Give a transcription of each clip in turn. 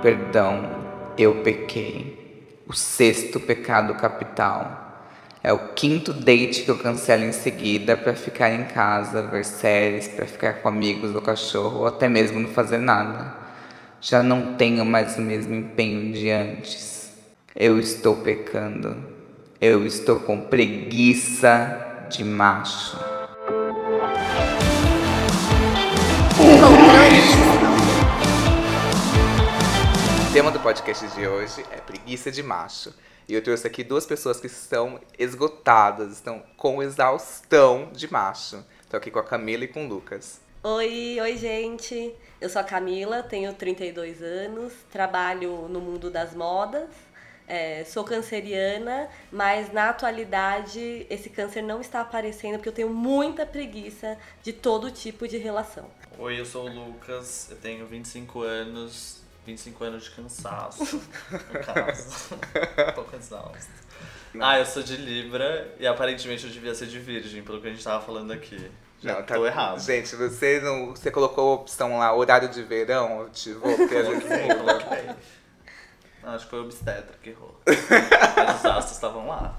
Perdão, eu pequei. O sexto pecado capital. É o quinto date que eu cancelo em seguida para ficar em casa, ver séries, para ficar com amigos ou cachorro, ou até mesmo não fazer nada. Já não tenho mais o mesmo empenho de antes. Eu estou pecando. Eu estou com preguiça de macho. O tema do podcast de hoje é preguiça de macho. E eu trouxe aqui duas pessoas que estão esgotadas, estão com exaustão de macho. Estou aqui com a Camila e com o Lucas. Oi, oi gente. Eu sou a Camila, tenho 32 anos, trabalho no mundo das modas, é, sou canceriana, mas na atualidade esse câncer não está aparecendo porque eu tenho muita preguiça de todo tipo de relação. Oi, eu sou o Lucas, eu tenho 25 anos, 25 anos de cansaço, no caso. um pouco exausto. Ah, eu sou de Libra e aparentemente eu devia ser de Virgem, pelo que a gente tava falando aqui. Já Não, tá- tô errado. Gente, você não. Você colocou a opção lá, horário de verão, porque a gente Coloquei, muda. coloquei. Não, acho que foi o obstetra que errou. Os astros estavam lá.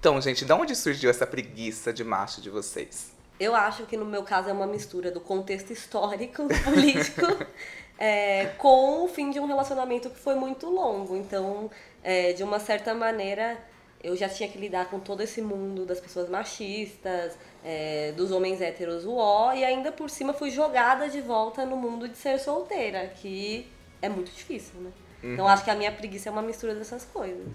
Então, gente, de onde surgiu essa preguiça de macho de vocês? Eu acho que no meu caso é uma mistura do contexto histórico, político, é, com o fim de um relacionamento que foi muito longo. Então, é, de uma certa maneira, eu já tinha que lidar com todo esse mundo das pessoas machistas, é, dos homens héteros uó, e ainda por cima fui jogada de volta no mundo de ser solteira, que é muito difícil, né? Então acho que a minha preguiça é uma mistura dessas coisas.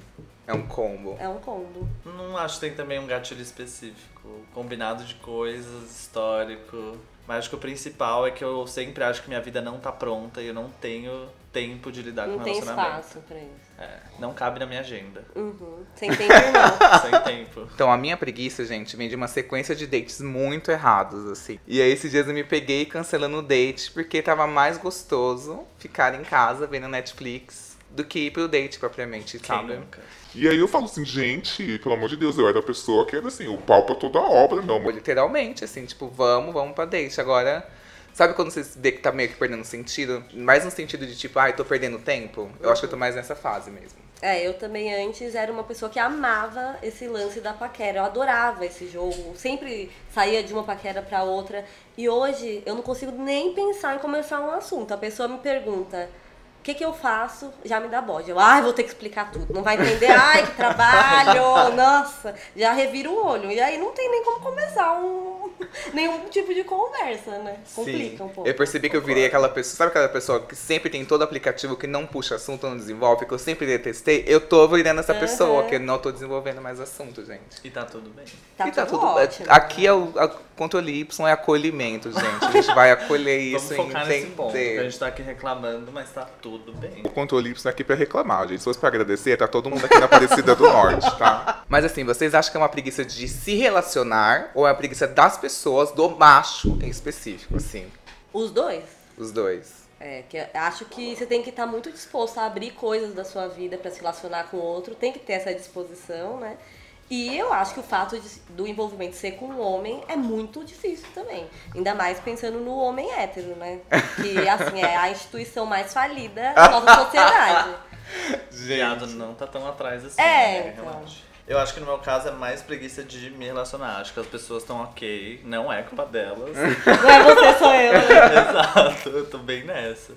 É um combo. É um combo. Não acho que tem também um gatilho específico. Combinado de coisas, histórico. Mas acho que o principal é que eu sempre acho que minha vida não tá pronta e eu não tenho tempo de lidar Não com tem relacionamento. espaço pra isso. É, não cabe na minha agenda. Uhum. Sem tempo, não. Sem tempo. Então, a minha preguiça, gente, vem de uma sequência de dates muito errados, assim. E aí, esses dias eu me peguei cancelando o date porque tava mais gostoso ficar em casa vendo Netflix do que ir pro date propriamente, Quem sabe? nunca? E aí eu falo assim, gente, pelo amor de Deus, eu era a pessoa que era assim, o pau pra toda a obra, não. Literalmente, assim, tipo, vamos, vamos pra date. Agora, sabe quando você vê que tá meio que perdendo sentido? Mais no sentido de tipo, ai, tô perdendo tempo? Eu acho que eu tô mais nessa fase mesmo. É, eu também antes era uma pessoa que amava esse lance da paquera. Eu adorava esse jogo. Sempre saía de uma paquera pra outra. E hoje eu não consigo nem pensar em começar um assunto. A pessoa me pergunta. O que, que eu faço? Já me dá bode. Eu, ai, vou ter que explicar tudo. Não vai entender. Ai, que trabalho! Nossa, já revira o olho. E aí não tem nem como começar um, nenhum tipo de conversa, né? Complica um pouco. Eu percebi que eu virei aquela pessoa, sabe aquela pessoa que sempre tem todo aplicativo que não puxa assunto, não desenvolve, que eu sempre detestei? Eu tô virando essa pessoa, Aham. que não tô desenvolvendo mais assunto, gente. E tá tudo bem. Tá, e tá tudo, tudo. ótimo. Aqui é o a, controle Y é acolhimento, gente. A gente vai acolher isso Vamos focar e nesse ponto. Que a entender. gente tá aqui reclamando, mas tá tudo bem. O controle Y é aqui pra reclamar, gente. Se fosse pra agradecer, tá todo mundo aqui na Aparecida do Norte, tá? Mas assim, vocês acham que é uma preguiça de se relacionar ou é uma preguiça das pessoas, do macho em específico, assim? Os dois. Os dois. É, que eu acho que você tem que estar muito disposto a abrir coisas da sua vida para se relacionar com o outro, tem que ter essa disposição, né? E eu acho que o fato de- do envolvimento ser com um homem é muito difícil também. Ainda mais pensando no homem hétero, né? Que, assim, é a instituição mais falida da nossa sociedade. Viado não tá tão atrás assim. É, né? então. Eu acho que no meu caso é mais preguiça de me relacionar. Acho que as pessoas estão ok, não é culpa delas. Não é você, sou eu, né? Exato, eu tô bem nessa.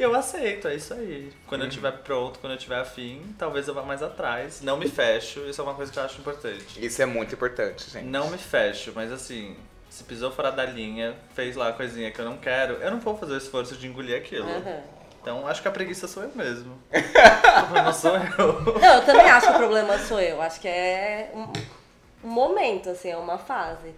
E eu aceito, é isso aí. Quando eu Uhum. tiver pronto, quando eu tiver afim, talvez eu vá mais atrás. Não me fecho, isso é uma coisa que eu acho importante. Isso é muito importante, gente. Não me fecho, mas assim, se pisou fora da linha, fez lá a coisinha que eu não quero, eu não vou fazer o esforço de engolir aquilo. Aham. Então acho que a preguiça sou eu mesmo. o problema sou eu. Não, eu também acho que o problema sou eu. Acho que é um, um momento, assim, é uma fase.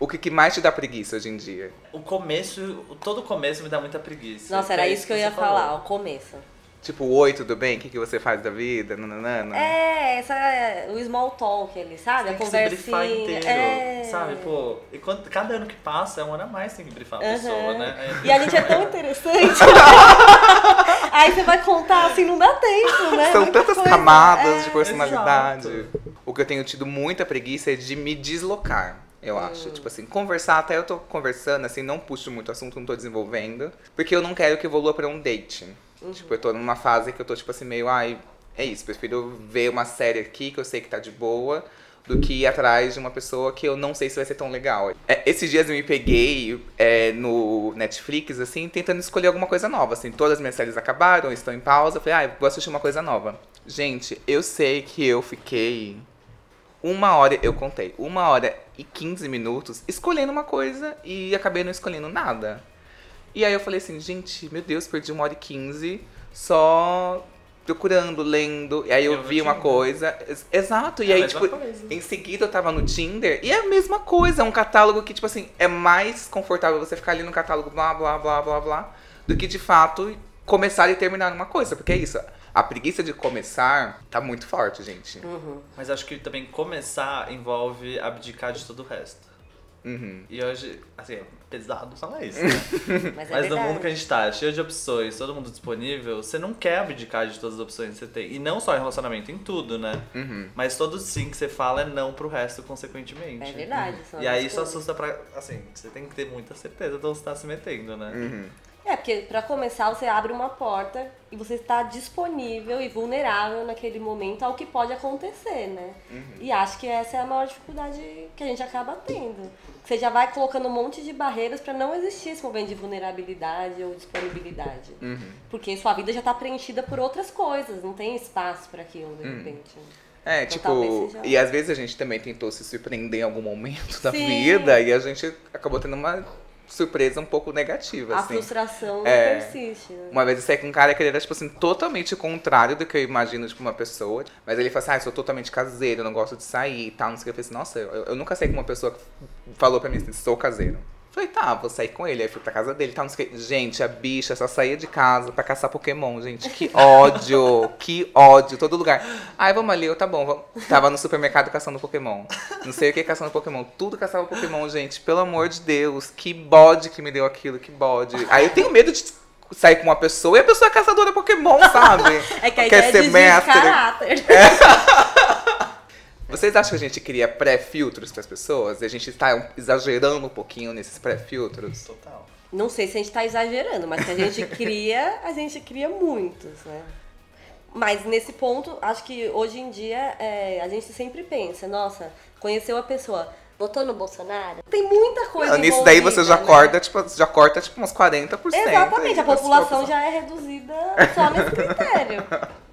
O que, que mais te dá preguiça hoje em dia? O começo, o- todo começo me dá muita preguiça. Nossa, era é isso que eu você ia falou. falar, o começo. Tipo, oi, tudo bem? O que, que você faz da vida? Nananana. É, essa é o small talk ali, sabe? Tem a que se brifar conversinha. inteiro, é. sabe? Pô, e quando, cada ano que passa é um ano a mais que tem que brifar a Aham. pessoa, né? E a gente é tão interessante. Aí você vai contar assim, não dá tempo, né? São Muita tantas coisa. camadas É. de personalidade. exato. O que eu tenho tido muita preguiça é de me deslocar. Eu Hum. acho. Tipo assim, conversar, até eu tô conversando, assim, não puxo muito assunto, não tô desenvolvendo. Porque eu não quero que evolua pra um date. Tipo, eu tô numa fase que eu tô, tipo assim, meio, ai, é isso, prefiro ver uma série aqui que eu sei que tá de boa do que ir atrás de uma pessoa que eu não sei se vai ser tão legal. É, esses dias eu me peguei é, no Netflix, assim, tentando escolher alguma coisa nova. Assim, todas as minhas séries acabaram, estão em pausa. Eu falei, ah, vou assistir uma coisa nova. Gente, eu sei que eu fiquei uma hora, eu contei, uma hora e 15 minutos escolhendo uma coisa e acabei não escolhendo nada. E aí eu falei assim, gente, meu Deus, perdi uma hora e 15 só procurando, lendo. E aí eu, Eu vi uma coisa. Ex- Exato. E É aí, tipo, coisa. em seguida eu tava no Tinder e é a mesma coisa. É um catálogo que, tipo assim, é mais confortável você ficar ali no catálogo blá, blá, blá, blá, blá, do que de fato começar e terminar uma coisa. Porque é isso. A preguiça de começar tá muito forte, gente. Mas acho que também começar envolve abdicar de todo o resto. Uhum. E hoje, assim, é pesado falar isso, né? Mas, é Mas no mundo que a gente tá, cheio de opções, todo mundo disponível, você não quer abdicar de todas as opções que você tem. E não só em relacionamento, em tudo, né? Uhum. Mas todo sim que você fala é não pro resto, consequentemente. É verdade. são E aí isso assusta pra. Assim, você tem que ter muita certeza de onde você tá se metendo, né? Uhum. É, porque pra começar você abre uma porta e você está disponível e vulnerável naquele momento ao que pode acontecer, né? E acho que essa é a maior dificuldade que a gente acaba tendo. Você já vai colocando um monte de barreiras pra não existir esse momento de vulnerabilidade ou disponibilidade. Porque sua vida já tá preenchida por outras coisas, não tem espaço pra aquilo de repente. É, Então, tipo, seja- e às vezes a gente também tentou se surpreender em algum momento da Sim. vida e a gente acabou tendo uma surpresa um pouco negativa, A assim. frustração É. persiste, né? Uma vez eu saí com um cara que ele era, tipo assim, totalmente contrário do que eu imagino, tipo, uma pessoa. Mas ele falou assim, ah, eu sou totalmente caseiro, eu não gosto de sair e tal, não sei o que. Eu falei assim, nossa, eu, eu nunca saí com uma pessoa que falou pra mim assim, sou caseiro. Falei, tá, vou sair com ele. Aí fui pra casa dele tal, não sei o que. Gente, a bicha só saía de casa pra caçar Pokémon, gente. Que ódio, que ódio, todo lugar. Aí vamos ali, eu, tá bom. Vamos. Tava no supermercado caçando Pokémon. Não sei o que caçando Pokémon. Tudo caçava Pokémon, gente. Pelo amor de Deus, que bode que me deu aquilo, que bode. Aí eu tenho medo de sair com uma pessoa e a pessoa é caçadora Pokémon, sabe? É que a Quer ideia ser de mestre. caráter. Vocês acham que a gente cria pré-filtros pras pessoas? E a gente tá exagerando um pouquinho nesses pré-filtros? Total. Não sei se a gente tá exagerando, mas que a gente cria, a gente cria muitos, né? Mas nesse ponto, acho que hoje em dia é, a gente sempre pensa, nossa, conheceu a pessoa, votou no Bolsonaro? Tem muita coisa Não, nisso daí você já né? corta, tipo, já corta tipo uns 40%. Exatamente, a aí da sua população já é reduzida só nesse critério.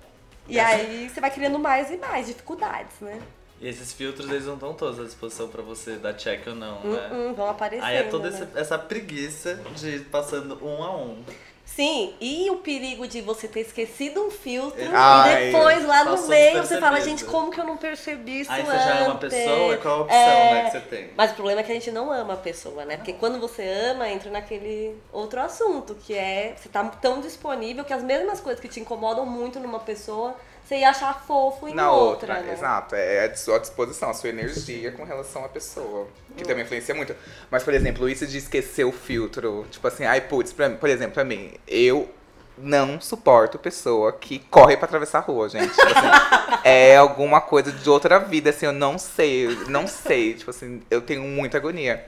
E aí você vai criando mais e mais dificuldades, né? E esses filtros, eles não estão todos à disposição pra você dar check ou não, né? Hum, vão aparecendo. Aí é toda né? essa, essa preguiça de ir passando um a um. Sim, e o perigo de você ter esquecido um filtro Ai, e depois lá no meio você fala, gente, como que eu não percebi isso Aí você antes? já ama a pessoa e qual a opção É, né, que você tem? Mas o problema é que a gente não ama a pessoa, né? Porque quando você ama, entra naquele outro assunto, que é você tá tão disponível que as mesmas coisas que te incomodam muito numa pessoa, você ia achar fofo em Na outra, outra, né? exato. É a sua disposição, a sua energia com relação à pessoa. Que também influencia muito. Mas, por exemplo, isso de esquecer o filtro. Tipo assim, ai, putz, pra, por exemplo, pra mim, eu não suporto pessoa que corre pra atravessar a rua, gente. Tipo assim, é alguma coisa de outra vida, assim, eu não sei, eu não sei. Tipo assim, eu tenho muita agonia.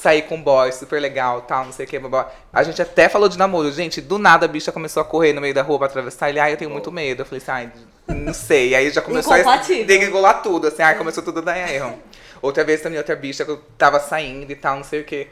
Saí com um boy super legal, tal, não sei o que, blá. A gente até falou de namoro. Gente, do nada a bicha começou a correr no meio da rua pra atravessar ele. Ai, eu tenho muito medo. Eu falei assim, ai, não sei. Aí já começou a degringolar tudo, assim, ai, começou tudo a dar erro. Outra vez também, outra bicha que eu tava saindo e tal, não sei o que.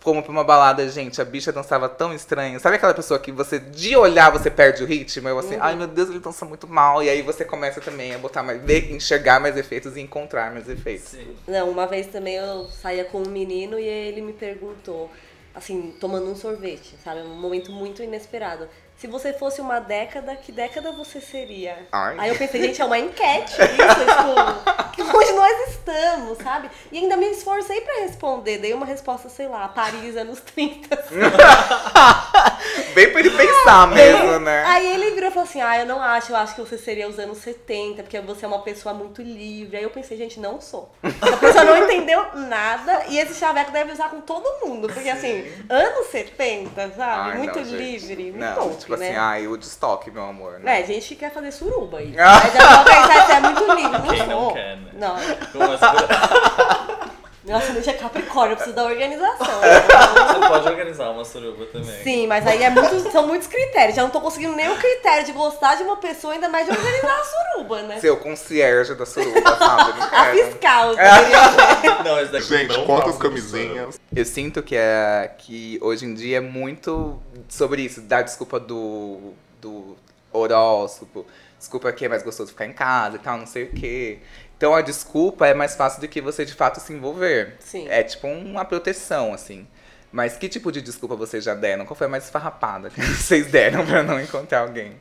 Fomos pra uma balada, gente, a bicha dançava tão estranho. Sabe aquela pessoa que você, de olhar, você perde o ritmo? Eu assim, ai meu Deus, ele dança muito mal. E aí você começa também a botar mais, ver, enxergar mais efeitos e encontrar mais efeitos. Sim. Não, uma vez também eu saía com um menino e ele me perguntou, assim, tomando um sorvete, sabe? Um momento muito inesperado. Se você fosse uma década, que década você seria? Ai. Aí eu pensei, gente, é uma enquete isso, tipo, que onde nós estamos, sabe? E ainda me esforcei pra responder, dei uma resposta, sei lá, Paris anos 30. Bem pra ele pensar mesmo, né? Aí ele virou e falou assim: Ah, eu não acho, eu acho que você seria os anos 70, porque você é uma pessoa muito livre. Aí eu pensei, gente, não sou. A pessoa não entendeu nada e esse chaveco deve usar com todo mundo. Porque assim, anos 70, sabe? Ai, muito não, gente. livre, me Não, poupe, tipo né? assim, ai, o destoque, meu amor. Né? É, gente que quer fazer suruba aí. Mas eu vou pensar, você é muito livre. Não Quem sou. não quer, né? Não. Com as- Meu ascendente é Capricórnio, eu preciso da organização. Você pode organizar uma suruba também. Sim, mas aí é muito, são muitos critérios. Já não tô conseguindo nem o critério de gostar de uma pessoa, ainda mais de organizar a suruba, né? Seu concierge da suruba, sabe? A fiscal. eu poderia- Não, esse daqui Gente, quantas passa camisinhas? Eu sinto que, é, que hoje em dia é muito sobre isso, dar desculpa do, do horóscopo, desculpa que é mais gostoso ficar em casa e tal, não sei o quê. Então a desculpa é mais fácil do que você de fato se envolver. Sim. É tipo uma proteção, assim. Mas que tipo de desculpa vocês já deram? Qual foi a mais esfarrapada que vocês deram pra não encontrar alguém?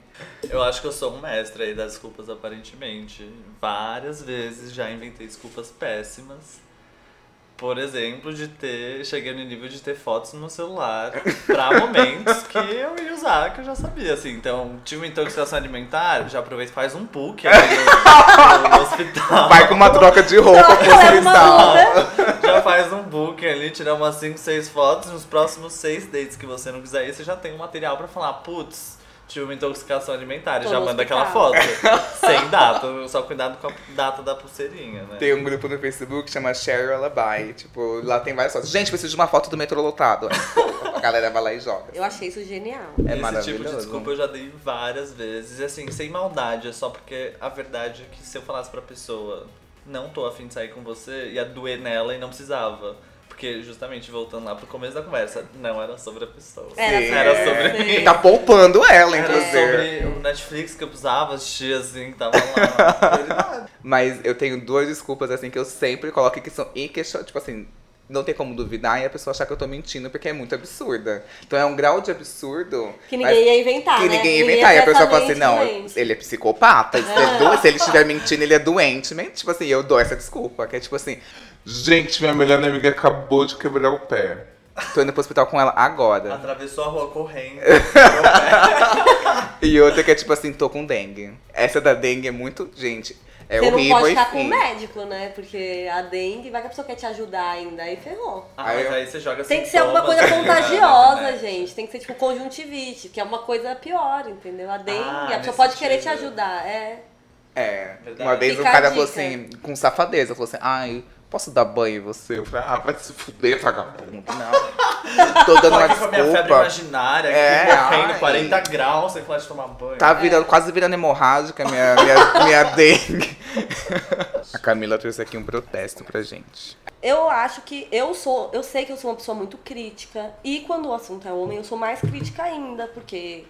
Eu acho que eu sou um mestre aí das desculpas, aparentemente. Várias vezes já inventei desculpas péssimas. Por exemplo, de ter. Cheguei no nível de ter fotos no celular pra momentos que eu ia usar, que eu já sabia, assim. Então, tinha uma intoxicação alimentar, já aproveita e faz um PUC ali no, no hospital. Vai com uma troca de roupa Troca, pro uma hospital. Já faz um book ali, tirar umas 5, 6 fotos. Nos próximos 6 dates que você não quiser ir, você já tem um material pra falar, putz, tive uma intoxicação alimentar. Tô já manda aquela foto. Sem data, só cuidado com a data da pulseirinha, né? Tem um grupo no Facebook que chama Share Alibi. Tipo, lá tem várias fotos. Gente, preciso de uma foto do metrô lotado. A galera vai lá e joga. Eu achei isso genial. É Esse tipo de desculpa eu já dei várias vezes. E assim, sem maldade, é só porque a verdade é que se eu falasse pra pessoa, não tô afim de sair com você, ia doer nela e não precisava. Porque, justamente, voltando lá pro começo da conversa, não era sobre a pessoa. Era Sim, Era é. sobre Sim. mim. Tá poupando ela, Era inclusive. sobre o Netflix que eu precisava assistir, assim, que tava lá. Mas eu tenho duas desculpas, assim, que eu sempre coloco que são inquestionáveis. Tipo assim, não tem como duvidar e a pessoa achar que eu tô mentindo porque é muito absurda. Então é um grau de absurdo. Que ninguém ia inventar, Que né? ninguém ia inventar. E a pessoa fala assim, não, doente. ele é psicopata. isso é do- Se ele estiver mentindo, ele é doente. Mas, tipo assim, eu dou essa desculpa. Que é tipo assim, Gente, minha melhor amiga acabou de quebrar o pé. tô indo pro hospital com ela agora. Atravessou a rua correndo. E outra que é tipo assim, tô com dengue. Essa da dengue é muito. Gente, é Você não horrível pode e ficar com o médico, né? Porque a dengue, vai que a pessoa quer te ajudar ainda, aí ferrou. Ah, mas Aí você joga Tem que ser alguma sintomas coisa na contagiosa, internet. gente. Tem que ser tipo conjuntivite, que é uma coisa pior, entendeu? A dengue, Ah, a pessoa nesse pode querer te sentido. ajudar. É. É. Verdade. Uma vez Fica um a cara falou dica. assim, com safadeza, falou assim, ai, posso dar banho em você? Eu falei, Ah, vai se fuder, vagabundo. não. Tô dando uma aqui com a minha febre desculpa. imaginária, aqui É, morrendo, ai. 40 graus, sem falar de tomar banho. Tá virando, quase virando hemorrágica a minha, minha, minha dengue. A Camila trouxe aqui um protesto pra gente. Eu acho que eu sou, eu sei que eu sou uma pessoa muito crítica e quando o assunto é homem, eu sou mais crítica ainda, porque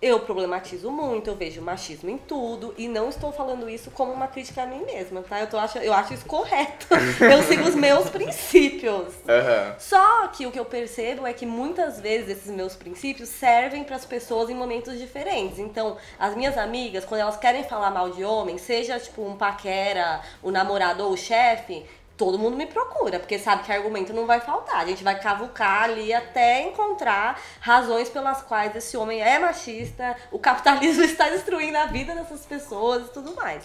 eu problematizo muito, eu vejo machismo em tudo e não estou falando isso como uma crítica a mim mesma, tá? Eu, tô ach... eu acho isso correto. Eu sigo os meus princípios. Aham. Só que o que eu percebo é que muitas vezes esses meus princípios servem para as pessoas em momentos diferentes. Então, as minhas amigas, quando elas querem falar mal de homem, seja tipo um paquera, o namorado ou o chefe, todo mundo me procura, porque sabe que argumento não vai faltar. A gente vai cavucar ali até encontrar razões pelas quais esse homem é machista, o capitalismo está destruindo a vida dessas pessoas e tudo mais.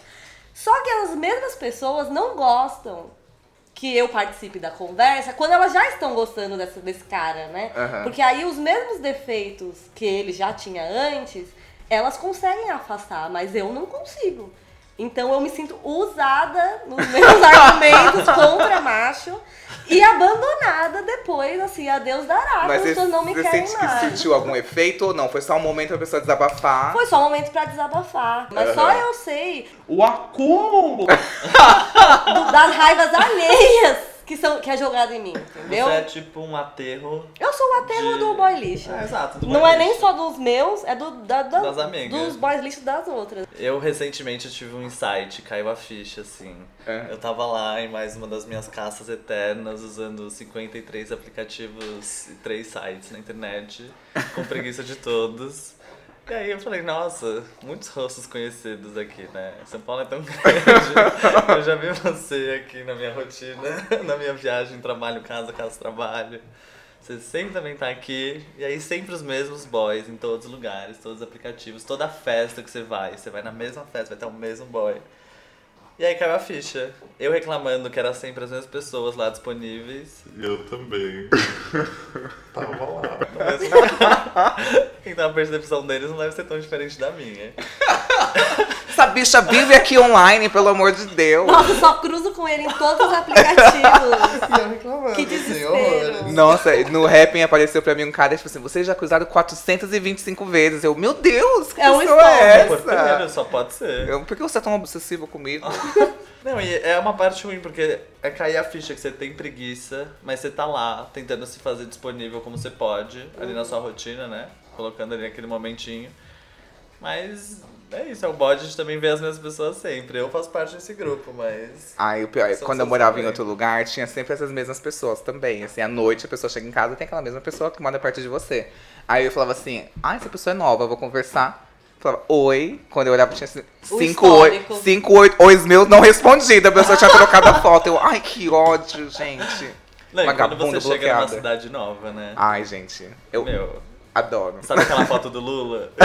Só que as mesmas pessoas não gostam que eu participe da conversa quando elas já estão gostando dessa, desse cara, né? Aham. Porque aí os mesmos defeitos que ele já tinha antes, elas conseguem afastar, mas eu não consigo. Então eu me sinto usada nos meus argumentos contra macho e abandonada depois, assim, a Deus dará, Mas as você, pessoas não me você querem sente que mais. sentiu algum efeito ou não? Foi só um momento pra pessoa desabafar? Foi só um momento pra desabafar. Mas só Aham. eu sei O acúmulo! do- das raivas alheias que, são, que é jogado em mim, entendeu? Você é tipo um aterro. Eu sou o aterro De- do boy lixo. É, exato. do Não boy é nem lixo. só dos meus, é do, da, da- Das amigas. dos boys lixo das outras. Eu recentemente tive um insight, caiu a ficha, assim. É. Eu tava lá em mais uma das minhas caças eternas, usando 53 aplicativos e 3 sites na internet, com preguiça de todos. E aí eu falei, nossa, muitos rostos conhecidos aqui, né? São Paulo é tão grande. Eu já vi você aqui na minha rotina, na minha viagem, trabalho, casa, casa, trabalho. Você sempre também tá aqui, e aí sempre os mesmos boys em todos os lugares, todos os aplicativos, toda festa que você vai, você vai na mesma festa, vai ter o mesmo boy. E aí caiu a ficha. Eu reclamando que era sempre as mesmas pessoas lá disponíveis. Eu também. Tava lá. Então a percepção deles não deve ser tão diferente da minha. Essa bicha vive aqui online, pelo amor de Deus. Nossa, só cruzo com ele em todos os aplicativos. E eu reclamando, Que assim, desespero. Nossa, no Rapping apareceu pra mim um cara, tipo assim, vocês já cruzaram 425 vezes. Eu, meu Deus, que É um pessoa é spoiler. Porteiro, essa? só pode ser. Eu, por que você é tão obsessivo comigo? Não, e é uma parte ruim, porque é cair a ficha que você tem preguiça, mas você tá lá tentando se fazer disponível como você pode, ali na sua rotina, né? Colocando ali aquele momentinho. Mas é isso, é o bode de também ver as mesmas pessoas sempre. Eu faço parte desse grupo, mas. Ai, o pior é, quando eu morava em também. outro lugar, tinha sempre essas mesmas pessoas também. Assim, à noite a pessoa chega em casa e tem aquela mesma pessoa que mora perto de você. Aí eu falava assim, ah, essa pessoa é nova, eu vou conversar. Falava, oi. Quando eu olhava, tinha assim, cinco oi, cinco oi, ois meus não respondidos. A pessoa tinha trocado a foto. Eu, ai, que ódio, gente. Não, quando você chega numa bloqueada. cidade nova, né? Ai, gente, eu Meu, adoro. sabe aquela foto do Lula?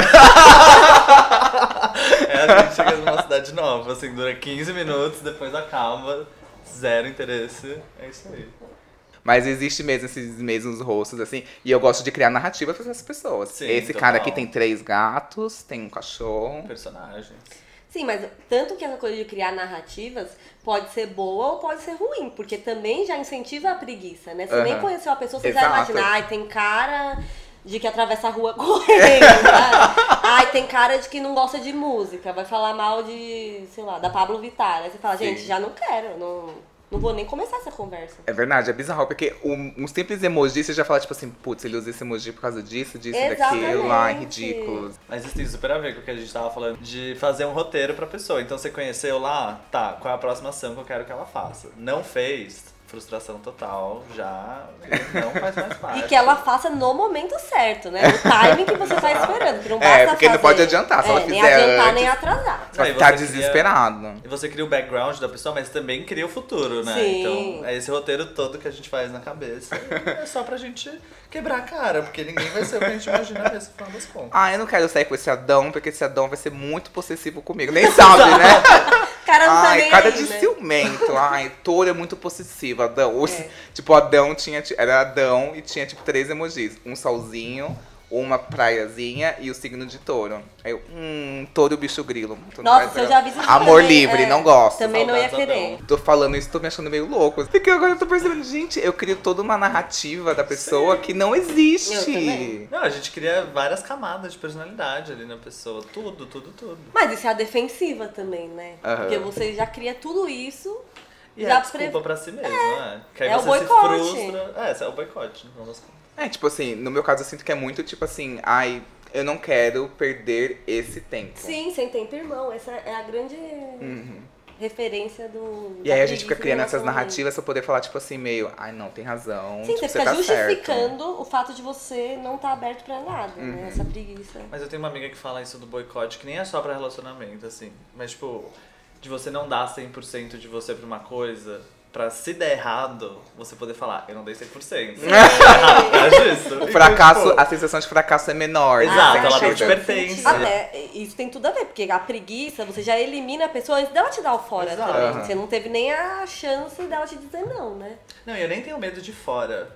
é, a gente chega numa cidade nova, assim, dura 15 minutos, depois acaba, zero interesse. É isso aí. Mas existe mesmo esses mesmos rostos, assim. E eu gosto de criar narrativa pra essas pessoas. Sim, Esse total. cara aqui tem três gatos, tem um cachorro. Personagens. Sim, mas tanto que essa coisa de criar narrativas pode ser boa ou pode ser ruim, porque também já incentiva a preguiça, né? Você nem Aham. conheceu a pessoa, você Exato. já imagina, ai, tem cara de que atravessa a rua correndo, sabe? Ai, tem cara de que não gosta de música, vai falar mal de, sei lá, da Pablo Vittar. Aí você fala, gente, Sim. já não quero, não, não vou nem começar essa conversa. É verdade, é bizarro, porque um, um simples emoji você já fala, tipo assim, putz, ele usa esse emoji por causa disso, disso, daquilo, ai, Exatamente. ridículo. Mas isso tem super a ver com o que a gente tava falando de fazer um roteiro pra pessoa. Então você conheceu lá, tá, qual é a próxima ação que eu quero que ela faça? Não fez, frustração total, já não faz mais parte. E que ela faça no momento certo, né? No timing que você tá esperando. Que não É, basta porque não fazer- pode adiantar, se ela é, Nem adiantar, antes. nem atrasar. Vai Aí ficar você cria- desesperado. E você cria o background da pessoa, mas também cria o futuro, né? Sim. Então é esse roteiro todo que a gente faz na cabeça. É só pra gente quebrar a cara, porque ninguém vai ser o que a gente imagina mesmo, no final das contas. Ah, eu não quero sair com esse Adão, porque esse Adão vai ser muito possessivo comigo. Nem sabe, né? Cara não tá Ai, nem cara aí, de né? ciumento. Ai, touro é muito possessivo. Adão. É. Tipo, Adão tinha. Era Adão e tinha, tipo, três emojis. Um solzinho, uma praiazinha e o signo de touro. Aí eu, hum, touro bicho grilo. Tu não Nossa, vai eu já vi isso Amor também, livre, é, não gosto. Também não ia querer. Tô falando isso, tô me achando meio louco. Porque agora eu tô percebendo, gente, eu crio toda uma narrativa da pessoa que não existe. Não, a gente cria várias camadas de personalidade ali na pessoa. Tudo, tudo, tudo. Mas isso é a defensiva também, né? Aham. Porque você já cria tudo isso. E já é desculpa pre- pra si mesmo, né? Que aí é o você boicote. se frustra. É, é o boicote, no contas. É, tipo assim, no meu caso eu sinto que é muito tipo assim, ai, eu não quero perder esse tempo. Sim, sem tempo irmão. Essa é a grande referência do. Uhum. E aí a gente fica criando do essas narrativas pra poder falar, tipo assim, meio, ai não, tem razão. Sim, tipo, você fica tá certo. justificando o fato de você não estar aberto pra nada, Uhum. né? Essa preguiça. Mas eu tenho uma amiga que fala isso do boicote, que nem é só pra relacionamento, assim. Mas, tipo, de você não dar 100% de você pra uma coisa, pra se der errado, você poder falar, eu não dei 100%. errado por causa disso. O fracasso, tipo, a sensação de fracasso é menor. Exato, ela não te pertence. Até, isso tem tudo a ver, porque a preguiça, você já elimina a pessoa antes dela te dar o fora Exato. também. Você não teve nem a chance dela te dizer não, né? Não, e eu nem tenho medo de fora.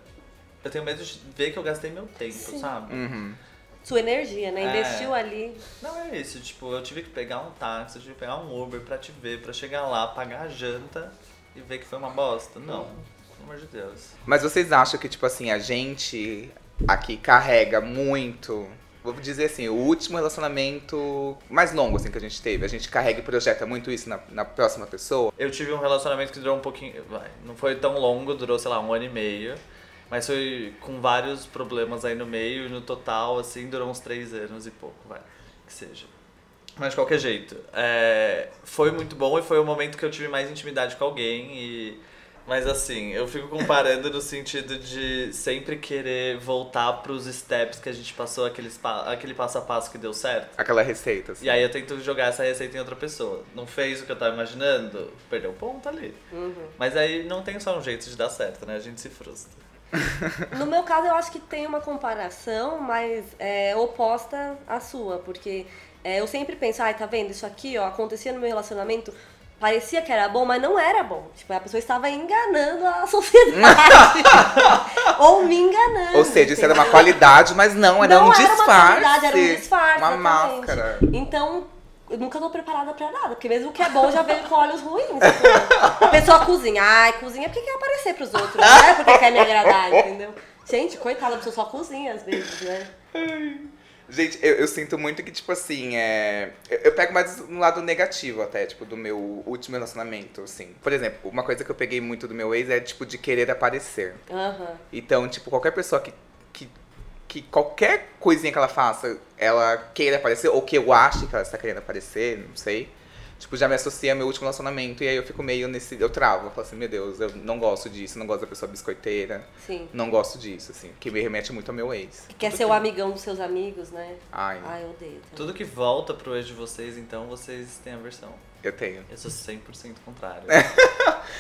Eu tenho medo de ver que eu gastei meu tempo, Sim. sabe? Uhum. Sua energia, né? É. Investiu ali. Não é isso, tipo, eu tive que pegar um táxi, eu tive que pegar um Uber pra te ver, pra chegar lá, pagar a janta e ver que foi uma bosta. Não, pelo amor de Deus. Mas vocês acham que, tipo assim, a gente aqui carrega muito. Vou dizer assim, o último relacionamento mais longo assim, que a gente teve, a gente carrega e projeta muito isso na, na próxima pessoa. Eu tive um relacionamento que durou um pouquinho. Não foi tão longo, durou, sei lá, um ano e meio. Mas foi com vários problemas aí no meio, e no total, assim, durou uns três anos e pouco, vai. Que seja. Mas de qualquer jeito, é, foi muito bom e foi o momento que eu tive mais intimidade com alguém e. Mas assim, eu fico comparando no sentido de sempre querer voltar pros steps que a gente passou, aqueles, pa- aquele passo a passo que deu certo. Aquela receita. Assim. E aí eu tento jogar essa receita em outra pessoa. Não fez o que eu tava imaginando, perdeu o ponto ali. Mas aí não tem só um jeito de dar certo, né? A gente se frustra. No meu caso, eu acho que tem uma comparação, mas é, oposta à sua, porque é, eu sempre penso, ai, tá vendo, isso aqui, ó, acontecia no meu relacionamento, parecia que era bom, mas não era bom. Tipo, a pessoa estava enganando a sociedade. Ou me enganando. Ou seja, isso era uma qualidade, mas não, era não um era disfarce. uma qualidade, era um disfarce. Uma exatamente. máscara. Então, eu nunca tô preparada pra nada, porque mesmo o que é bom já vejo com olhos ruins. Tipo, a pessoa cozinha, ai, cozinha porque quer aparecer pros outros, não é porque quer me agradar, entendeu? Gente, coitada, a pessoa só cozinha às vezes, né? Gente, eu, eu sinto muito que, tipo assim, é. Eu, eu pego mais no lado negativo até, tipo, do meu último relacionamento, assim. Por exemplo, uma coisa que eu peguei muito do meu ex é, tipo, de querer aparecer. Aham. Então, tipo, qualquer pessoa que, que, que qualquer coisinha que ela faça, ela queira aparecer, ou que eu ache que ela está querendo aparecer, não sei. Tipo, já me associa ao meu último relacionamento e aí eu fico meio nesse. Eu travo. Eu falo assim, meu Deus, eu não gosto disso, não gosto da pessoa biscoiteira. Sim. Não gosto disso, assim. Que me remete muito ao meu ex. Que quer ser o amigão dos seus amigos, né? Ai, Ai, eu odeio. também. Tudo que volta pro ex de vocês, então, vocês têm a versão. eu tenho. Eu sou 100% contrário.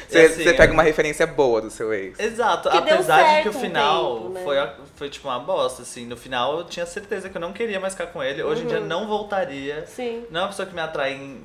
Você, E assim, você pega é- uma referência boa do seu ex. Exato, Que apesar de que o um final tempo, né? foi, a- foi tipo uma bosta, assim. No final eu tinha certeza que eu não queria mais ficar com ele. Hoje em dia Uhum. não voltaria. Sim. Não é uma pessoa que me atrai em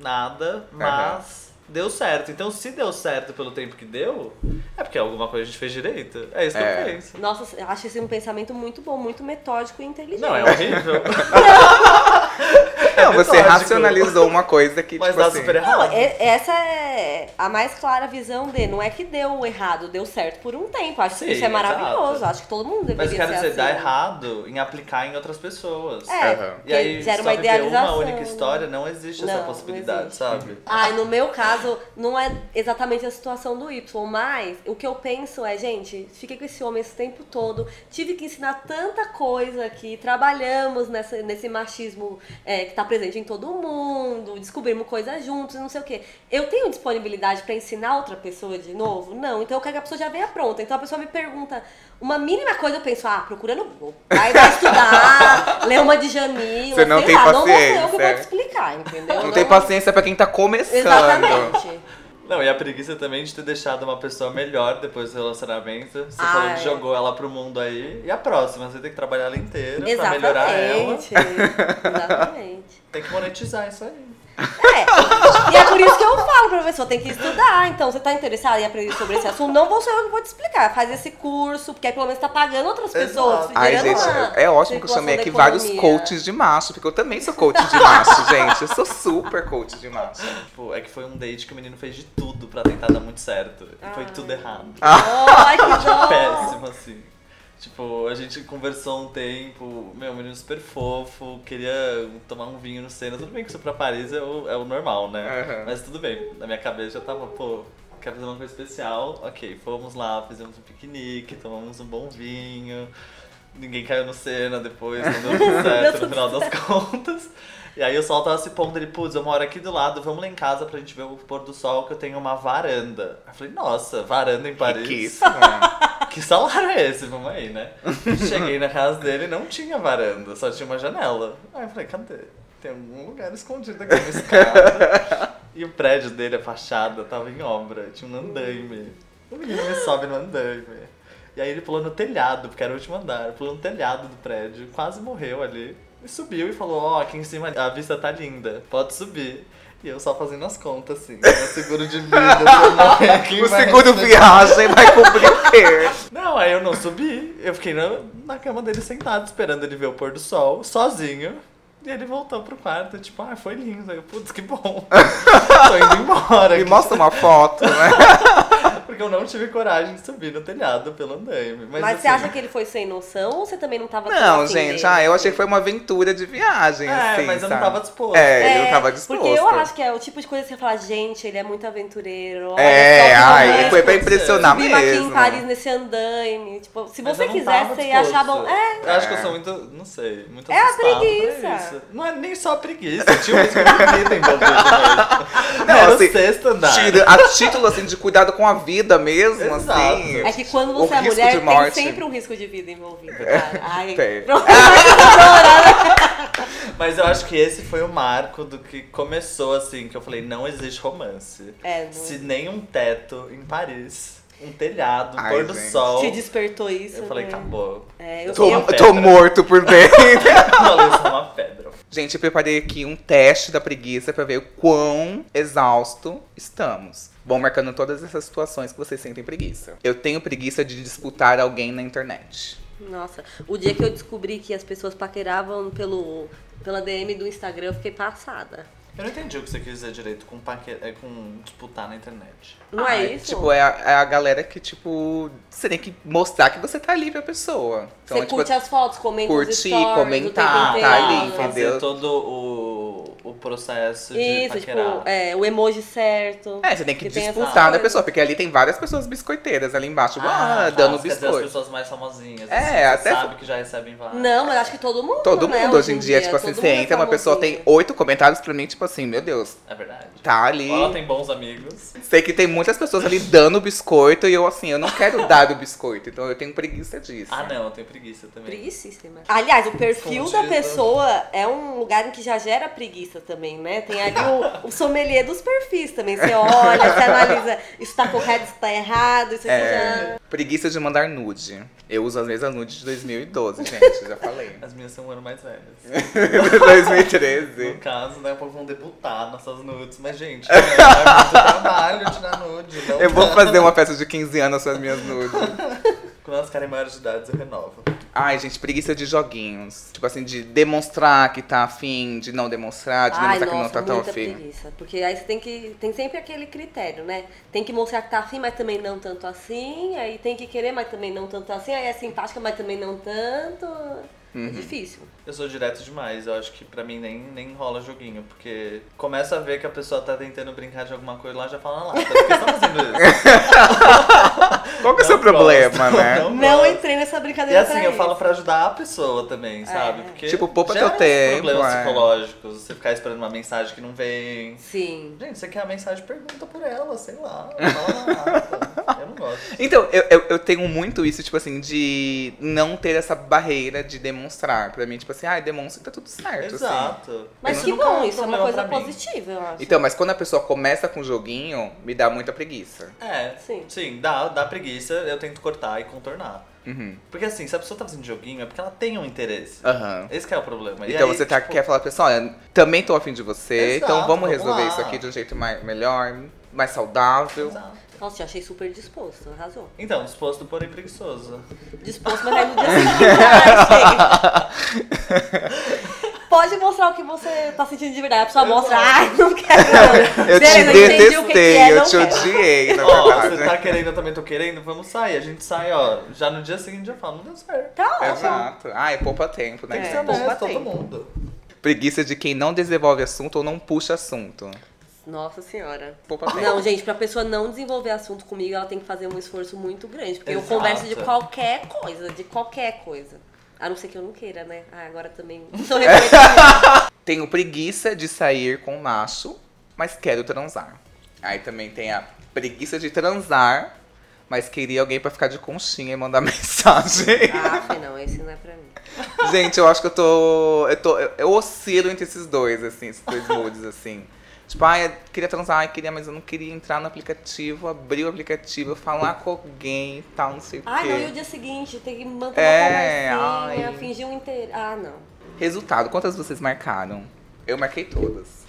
nada, mas deu certo. Então se deu certo pelo tempo que deu, é porque alguma coisa a gente fez direito. É isso que É. eu penso. Nossa, acho esse um pensamento muito bom, muito metódico e inteligente. Não, é horrível. Não, você metódico. racionalizou uma coisa que, mas tipo dá assim. super Não, errado. é- essa é a mais clara visão de. Não é que deu errado, deu certo por um tempo. Acho Sim, que isso é maravilhoso. exato. Acho que todo mundo deveria Mas eu quero ser dizer, assim. dá errado em aplicar em outras pessoas. É, Aham. E aí, gera uma viver uma idealização. única né? história, não existe essa Não, não possibilidade, existe. sabe? Ai, no meu caso, não é exatamente a situação do Y, mas o que eu penso é, gente, fiquei com esse homem esse tempo todo, tive que ensinar tanta coisa aqui, trabalhamos nessa, nesse machismo é, que tá presente em todo mundo, descobrimos coisas juntos, não sei o quê. Eu tenho disponibilidade pra ensinar outra pessoa de novo? Não, então eu quero que a pessoa já venha pronta. Então a pessoa me pergunta uma mínima coisa, eu penso, ah, procura no Google. Vai, vai estudar, lê uma de Jamila, Você não sei tem lá, não vou eu que vou paciência. te explicar, entendeu? Não tem paciência pra quem tá começando. Exatamente. Não, e a preguiça também de ter deixado uma pessoa melhor depois do relacionamento. Você Ah, falou é. que jogou ela pro mundo aí. E a próxima, você tem que trabalhar ela inteira pra melhorar ela. Exatamente. Exatamente. Tem que monetizar isso aí. É. E é por isso que eu falo pra pessoa, tem que estudar. Então, você tá interessado em aprender sobre esse assunto? Não vou ser eu que vou te explicar. Faz esse curso, porque aí pelo menos tá pagando outras pessoas. Exato. Ai, gente, é ótimo que eu chamei aqui vários coaches de macho, porque eu também sou coach de macho, gente. Eu sou super coach de macho. Tipo, é que foi um date que o menino fez de tudo pra tentar dar muito certo. E foi tudo errado. Ai, que dó. Péssimo, assim. Tipo, a gente conversou um tempo, meu, menino super fofo, queria tomar um vinho no Sena. Tudo bem que isso pra Paris é o, é o normal, né? Aham. Mas tudo bem, na minha cabeça já tava, pô, quer fazer uma coisa especial? Ok, fomos lá, fizemos um piquenique, tomamos um bom vinho. Ninguém caiu no Sena depois, não deu certo no final das contas. E aí o sol tava se pondo, ele, putz, eu moro aqui do lado, vamos lá em casa pra gente ver o pôr do sol, que eu tenho uma varanda. Eu falei, nossa, varanda em Paris? Riquíssimo. Que salário é esse? Vamos aí, né? Cheguei na casa dele e não tinha varanda, só tinha uma janela. Aí eu falei, cadê? Tem algum lugar escondido aqui na escada. e o prédio dele, a fachada, tava em obra, tinha um andaime. O menino me sobe no andaime. E aí ele pulou no telhado, porque era o último andar, pulou no telhado do prédio, quase morreu ali. E subiu e falou, ó, aqui em cima a vista tá linda, pode subir. E eu só fazendo as contas, assim, meu seguro de vida, aqui O vai seguro receber- viagem vai cobrir o quê? não, aí eu não subi. Eu fiquei na, na cama dele sentado, esperando ele ver o pôr do sol, sozinho. E ele voltou pro quarto, tipo, ah, foi lindo. Aí eu, putz, que bom. Tô indo embora. Me aqui. mostra uma foto, né? Porque eu não tive coragem de subir no telhado pelo andaime. Mas, Mas, você assim, acha que ele foi sem noção ou você também não tava Não, gente, dele? ah, eu achei que foi uma aventura de viagem, É, assim, mas eu não sabe? tava disposto. É, ele não tava disposto. Porque eu acho que é o tipo de coisa que você fala, gente, ele é muito aventureiro. olha É, ai, foi pra impressionar Subimos aqui mesmo. em Paris nesse andaime. Tipo, se Mas você eu quisesse, você ia achar bom. É, Eu acho que eu É. sou muito, não sei, muito É a preguiça. Não é nem só a preguiça, tinha um risco de vida envolvido mesmo. Não, Era assim, o sexto andar. Tira, a título, assim, de cuidado com a vida mesmo, Exato. assim. é que quando você é mulher, tem morte. sempre um risco de vida envolvido, cara. Ai, Tem. Mas eu acho que esse foi o marco do que começou assim, que eu falei, não existe romance. É, não- Se nem um teto em Paris, um telhado, um Ai, pôr do gente. sol. Te despertou isso. Eu falei, né? acabou. É, eu, Tô, tô morto por dentro. Eu falei, é uma pedra. Gente, eu preparei aqui um teste da preguiça pra ver o quão exausto estamos. Vão marcando todas essas situações que vocês sentem preguiça. Eu tenho preguiça de disputar alguém na internet. Nossa, o dia que eu descobri que as pessoas paqueravam pelo, pela DM do Instagram, eu fiquei passada. Eu não entendi o que você quis dizer direito com, paque... é, com disputar na internet. Não Ah, é isso? Tipo, é a, é a galera que, tipo, você tem que mostrar que você tá ali pra pessoa. Então, Você é, tipo, curte as fotos, comenta os curtir, stories, comentar, tá ali, Fazer entendeu? todo o, o processo de Isso, paquerar. tipo, é, o emoji certo. É, você tem que, essas disputar da coisas. pessoa, porque ali tem várias pessoas biscoiteiras ali embaixo, ah, tá, dando quer dizer, as biscoito. pessoas mais famosinhas. É, assim, você até- sabe que já recebem vários. Não, mas acho que todo mundo. Todo né, mundo hoje em dia, tipo assim, todo você mundo é entra, uma pessoa tem oito comentários pra mim, tipo assim, meu Deus, É verdade. tá ali. Ela tem bons amigos. Sei que tem muitas pessoas ali dando biscoito e eu, assim, eu não quero dar o biscoito, então eu tenho preguiça disso. Ah, não, eu tenho preguiça também. Preguiçíssima. Aliás, o perfil da Fundido. pessoa é um lugar em que já gera preguiça também, né? Tem ali o, o sommelier dos perfis também. Você olha, você analisa, isso tá correto, isso tá errado, isso É, já. preguiça de mandar nude. Eu uso as mesmas nudes de 2012, gente, já falei. As minhas são um ano mais velhas. 2013. No caso, né, vão debutar nossas nudes. Mas, gente, é, muito trabalho tirar nude. Não Eu vou fazer uma festa de 15 anos com as minhas nudes. Quando elas ficarem maiores de idade, eu renovo. Ai, gente, preguiça de joguinhos. Tipo assim, de demonstrar que tá afim, de não demonstrar, de Ai, demonstrar que não nossa, tá tão afim. preguiça. Porque aí você tem que. Tem sempre aquele critério, né? Tem que mostrar que tá afim, mas também não tanto assim. Aí tem que querer, mas também não tanto assim. Aí é simpática, mas também não tanto. Uhum. É difícil. Eu sou direto demais, eu acho que pra mim nem, nem rola joguinho, porque começa a ver que a pessoa tá tentando brincar de alguma coisa lá, já fala lá, por que você tá fazendo isso? Qual que é o seu Não problema, gosto, né? não Não gosto. entrei nessa E brincadeira. assim, pra eu isso. falo pra ajudar a pessoa também, sabe? É. Porque Tipo, poupa teu tempo, problemas é. psicológicos, você ficar esperando uma mensagem que não vem. Sim. Gente, você quer a mensagem, pergunta por ela, sei lá. Não fala nada. Eu não gosto. Então, eu, eu, eu tenho muito isso, tipo assim, de não ter essa barreira de demonstrar. Pra mim, tipo assim, ah, demonstra que tá tudo certo. assim. Exato. Mas Isso que bom, um isso é uma problema coisa positiva, eu acho. Então, mas quando a pessoa começa com joguinho, me dá muita preguiça. É, Sim. sim, dá, dá preguiça, eu tento cortar e contornar. Uhum. Porque assim, se a pessoa tá fazendo joguinho é porque ela tem um interesse. Aham. Esse que é o problema. E Então aí, você tá, tipo, quer falar pra pessoa, olha, também tô afim de você, então Exato, vamos vamos resolver lá. isso aqui de um jeito mais, melhor, mais saudável. Exato. Nossa, te achei super disposto, arrasou. Então, disposto, porém preguiçoso. Disposto, mas aí no dia seguinte. Chega. Pode mostrar o que você tá sentindo de verdade. A pessoa mostra, ai, não quero. Eu Beleza, te entendi o que que detestei, é, eu te quero. odiei, na Ó, verdade. você tá querendo, eu também tô querendo, vamos sair. A gente sai, ó, já no dia seguinte já fala, não deu certo. Tá ótimo. Exato. Ai, poupa tempo, né? Tem que É, ser honesto, poupa todo tempo. mundo. Preguiça de quem não desenvolve assunto ou não puxa assunto. Nossa senhora. Poupa tempo. Não, gente, pra pessoa não desenvolver assunto comigo, ela tem que fazer um esforço muito grande. Porque Exato. eu converso de qualquer coisa, de qualquer coisa. A não ser que eu não queira, né? Ah, agora também. Reconhecendo. Tenho preguiça de sair com macho, mas quero transar. Aí também tem a preguiça de transar, mas queria alguém pra ficar de conchinha e mandar mensagem. ah, não, esse não é pra mim. Gente, eu acho que eu tô. Eu, tô, eu, eu oscilo entre esses dois, assim, esses dois moods, assim. Tipo, ah, eu queria transar, ai, queria, mas eu não queria entrar no aplicativo, abrir o aplicativo, falar com alguém e tal, não sei o Ah, quê. não, e o dia seguinte, tem que manter É, uma conversinha, ai. fingir um inteiro. Ah, não. Resultado, quantas vocês marcaram? Eu marquei todas.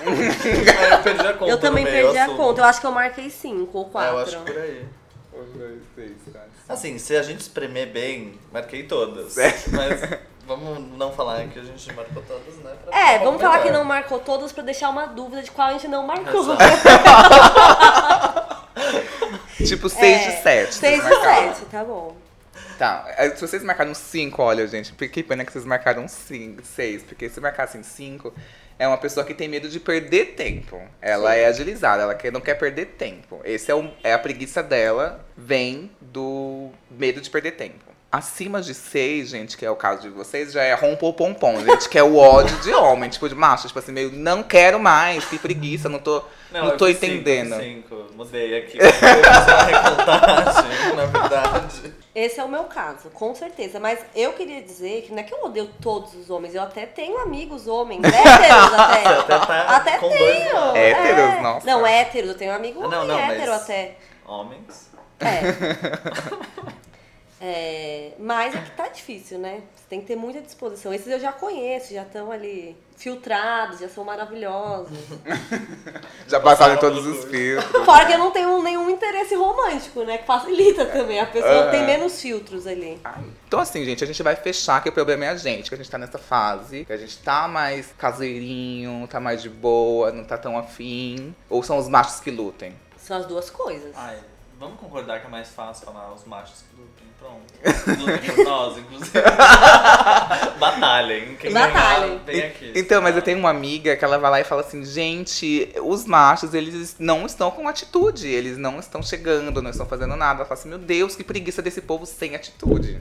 É, eu perdi a conta. eu também meio, perdi a assumo. conta. Eu acho que eu marquei cinco ou É, quatro. eu acho por aí. Assim, se a gente espremer bem, marquei todas. É. Mas vamos não falar que a gente marcou todas, né? pra É, vamos falar que não marcou todas pra deixar uma dúvida de qual a gente não marcou. Tipo, 6 É, de 7. Seis de sete, tá bom. Tá, é, se vocês marcaram 5, olha, gente, que pena que vocês marcaram 6, porque se marcassem 5, é uma pessoa que tem medo de perder tempo. Ela é agilizada, ela quer, não quer perder tempo. Esse é, o, é a preguiça dela, vem do medo de perder tempo. Acima de 6, gente, que é o caso de vocês, já é rompou pompom, gente, que é o ódio de homem, tipo, de macho, tipo assim, meio, não quero mais, que preguiça, não tô, não, eu tô cinco, entendendo. fiz Cinco, mudei aqui. Eu recontagem, na verdade. Esse é o meu caso, com certeza. Mas eu queria dizer que não é que eu odeio todos os homens, eu até tenho amigos homens, héteros até. até tá até com tenho. lados. Héteros? é. Nossa. Não, héteros, eu tenho amigo Ah, não, homem não, mas- hétero até. Homens. É. É, mas é que tá difícil, né? Você tem que ter muita disposição. Esses eu já conheço, já estão ali filtrados, já são maravilhosos. Já passaram em todos os filtros. Fora que eu não tenho nenhum interesse romântico, né? Que facilita também. A pessoa Aham. tem menos filtros ali. Então assim, gente, a gente vai fechar que o problema é a gente, que a gente tá nessa fase, que a gente tá mais caseirinho, tá mais de boa, não tá tão afim. Ou são os machos que lutem? São as duas coisas. Ai, vamos concordar que é mais fácil falar os machos que lutem. Pronto. Lutem por nós, inclusive. Batalhem. Quem Batalhem. ganhar, vem aqui. Então, mas eu tenho uma amiga que ela vai lá e fala assim, gente, os machos, eles não estão com atitude, eles não estão chegando, não estão fazendo nada. Ela fala assim, meu Deus, que preguiça desse povo sem atitude.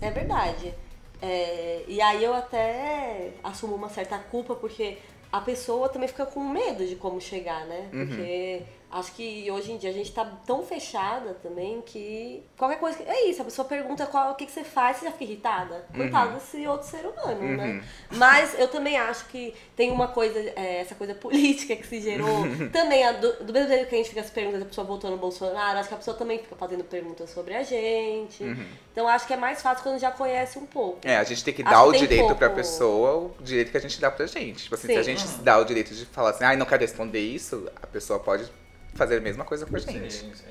É verdade. É, e aí eu até assumo uma certa culpa, porque a pessoa também fica com medo de como chegar, né? Porque acho que hoje em dia a gente tá tão fechada também que qualquer coisa. Que, é isso, a pessoa pergunta qual, o que, que você faz, você já fica irritada. Coitado desse outro ser humano, né? Mas eu também acho que tem uma coisa, é, essa coisa política que se gerou. também, do, do mesmo jeito que a gente fica se perguntando, a pessoa votou no Bolsonaro, acho que a pessoa também fica fazendo perguntas sobre a gente. Então acho que é mais fácil quando já conhece um pouco. É, a gente tem que Acho dar o direito pouco- pra pessoa, o direito que a gente dá pra gente. Tipo assim, se a Sim. gente dá o direito de falar assim, ai, não quero responder isso, a pessoa pode fazer a mesma coisa com a gente. Sim, sim.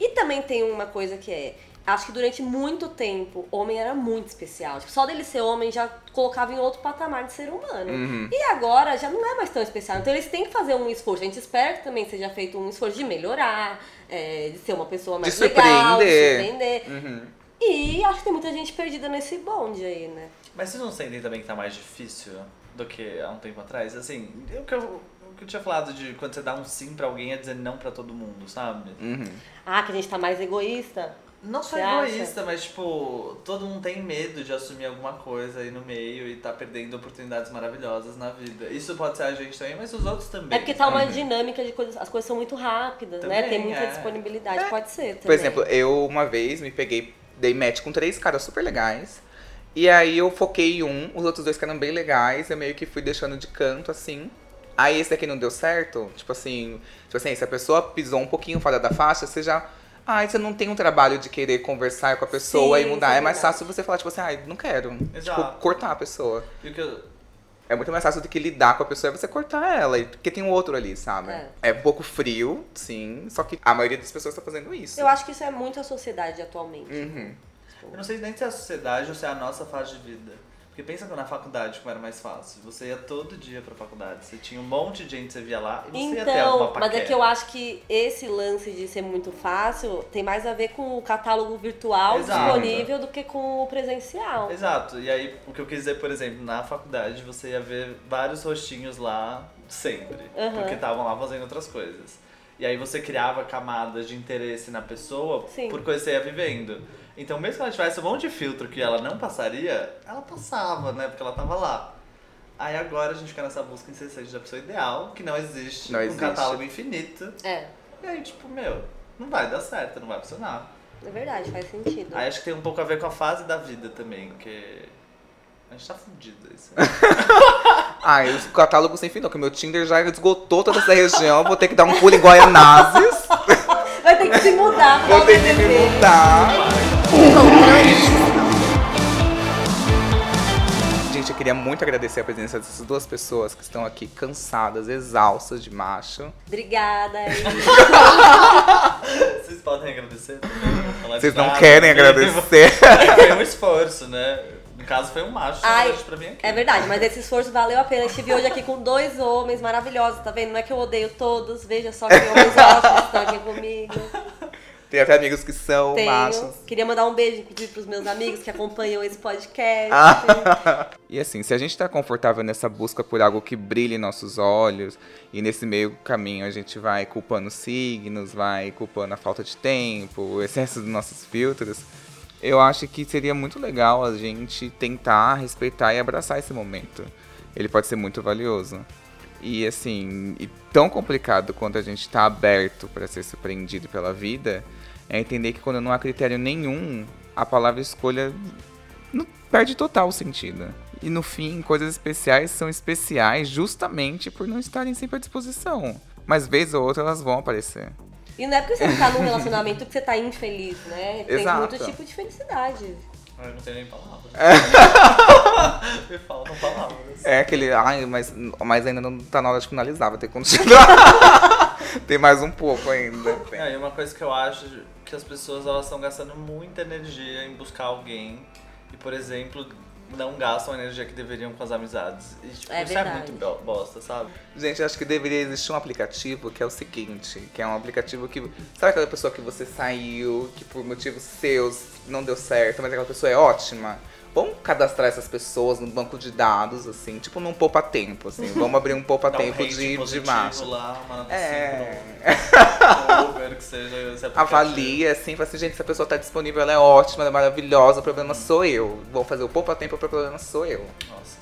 E também tem uma coisa que é. Acho que durante muito tempo, homem era muito especial. Tipo, só dele ser homem já colocava em outro patamar de ser humano. Uhum. E agora já não é mais tão especial. Então eles têm que fazer um esforço. A gente espera que também seja feito um esforço de melhorar, é, de ser uma pessoa mais De legal, de surpreender. Uhum. E acho que tem muita gente perdida nesse bonde aí, né? Mas vocês não sentem também que tá mais difícil do que há um tempo atrás? Assim, o que eu, que eu tinha falado de quando você dá um sim pra alguém é dizer não pra todo mundo, sabe? Uhum. Ah, que a gente tá mais egoísta. Não só Você acha? egoísta, mas tipo, todo mundo tem medo de assumir alguma coisa aí no meio e tá perdendo oportunidades maravilhosas na vida. Isso pode ser a gente também, mas os outros também. É porque tá uma sabe? dinâmica de coisas. As coisas são muito rápidas, né? Também, Tem muita é. disponibilidade. Pode ser. Por também. exemplo, eu uma vez me peguei, dei match com três caras super legais. E aí eu foquei em um, os outros dois que eram bem legais, eu meio que fui deixando de canto, assim. Aí esse daqui não deu certo, tipo assim, tipo assim, se a pessoa pisou um pouquinho fora da faixa, você já. Ai, você não tem um trabalho de querer conversar com a pessoa Sim, e mudar. é É mais fácil você falar, tipo assim, ai, não quero. Exato. Tipo, cortar a pessoa. E o que eu, É muito mais fácil do que lidar com a pessoa é você cortar ela, porque tem um outro ali, sabe? É. É, um pouco frio, sim, só que a maioria das pessoas tá fazendo isso. Eu acho que isso é muito a sociedade atualmente. Uhum. eu não sei nem se é a sociedade ou se é a nossa fase de vida. Porque pensa que na faculdade como era mais fácil. Você ia todo dia pra faculdade. Você tinha um monte de gente que você via lá e você ia ter alguma Então, mas é paquera. que eu acho que esse lance de ser muito fácil tem mais a ver com o catálogo virtual Exato. disponível do que com o presencial. Exato. E aí, o que eu quis dizer, por exemplo, na faculdade você ia ver vários rostinhos lá sempre. Aham. Porque estavam lá fazendo outras coisas. E aí você criava camadas de interesse na pessoa Sim. por coisas que você ia vivendo. Então, mesmo que ela tivesse um monte de filtro que ela não passaria, ela passava, né? Porque ela tava lá. Aí agora a gente fica nessa busca incessante da pessoa ideal, que não existe, Não um existe. catálogo infinito. É, E aí, tipo, meu, não vai dar certo, não vai funcionar. é verdade, faz sentido. Aí acho que tem um pouco a ver com a fase da vida também, que a gente tá fudido isso. Ah, e o catálogo sem fim não, que o meu Tinder já esgotou toda essa região, vou ter que dar um pulo em Guaianazes, Vai ter que se mudar pra vou ter que me viver. mudar. Gente, eu queria muito agradecer a presença dessas duas pessoas que estão aqui cansadas, exaustas de macho. Obrigada. Vocês podem agradecer também. Vocês não nada, querem porque agradecer? Foi um esforço, né? No caso, foi um macho Ai, hoje pra mim aqui. É verdade, mas esse esforço valeu a pena. Estive hoje aqui com dois homens maravilhosos, tá vendo? Não é que eu odeio todos, veja só que homens ótimos estão aqui comigo. Tem até amigos que são Tenho. machos. Queria mandar um beijo, inclusive, pros meus amigos que acompanham esse podcast. Ah. E assim, se a gente tá confortável nessa busca por algo que brilhe em nossos olhos, e nesse meio caminho a gente vai culpando signos, vai culpando a falta de tempo, o excesso dos nossos filtros, eu acho que seria muito legal a gente tentar respeitar e abraçar esse momento. Ele pode ser muito valioso. E assim, e tão complicado quanto a gente tá aberto para ser surpreendido pela vida, é entender que quando não há critério nenhum, a palavra escolha não perde total o sentido. E no fim, coisas especiais são especiais justamente por não estarem sempre à disposição. Mas vez ou outra elas vão aparecer. E não é porque você tá num relacionamento que você tá infeliz, né? Tem Exato. muitos tipos de felicidade. Ai, Eu não tenho nem palavras. É. Me faltam palavras. É aquele, ai, mas, mas ainda não tá na hora de finalizar, vai ter que continuar. Tem mais um pouco ainda. É, e uma coisa que eu acho que as pessoas elas estão gastando muita energia em buscar alguém e, por exemplo, não gastam a energia que deveriam com as amizades. E, tipo, É isso é verdade. muito bo- bosta, sabe? Gente, acho que deveria existir um aplicativo que é o seguinte, que é um aplicativo que. Sabe aquela pessoa que você saiu, que por motivos seus não deu certo, mas aquela pessoa é ótima? Vamos cadastrar essas pessoas no banco de dados, assim, tipo num poupa-tempo, assim. Vamos abrir um Dá um poupa-tempo rate de, de marcha. lá, É. no Uber, que seja esse. Avalia, assim, fala assim, gente, essa pessoa tá disponível, ela é ótima, ela é maravilhosa, o problema sou eu. Vamos fazer o poupa-tempo, o problema sou eu. Nossa.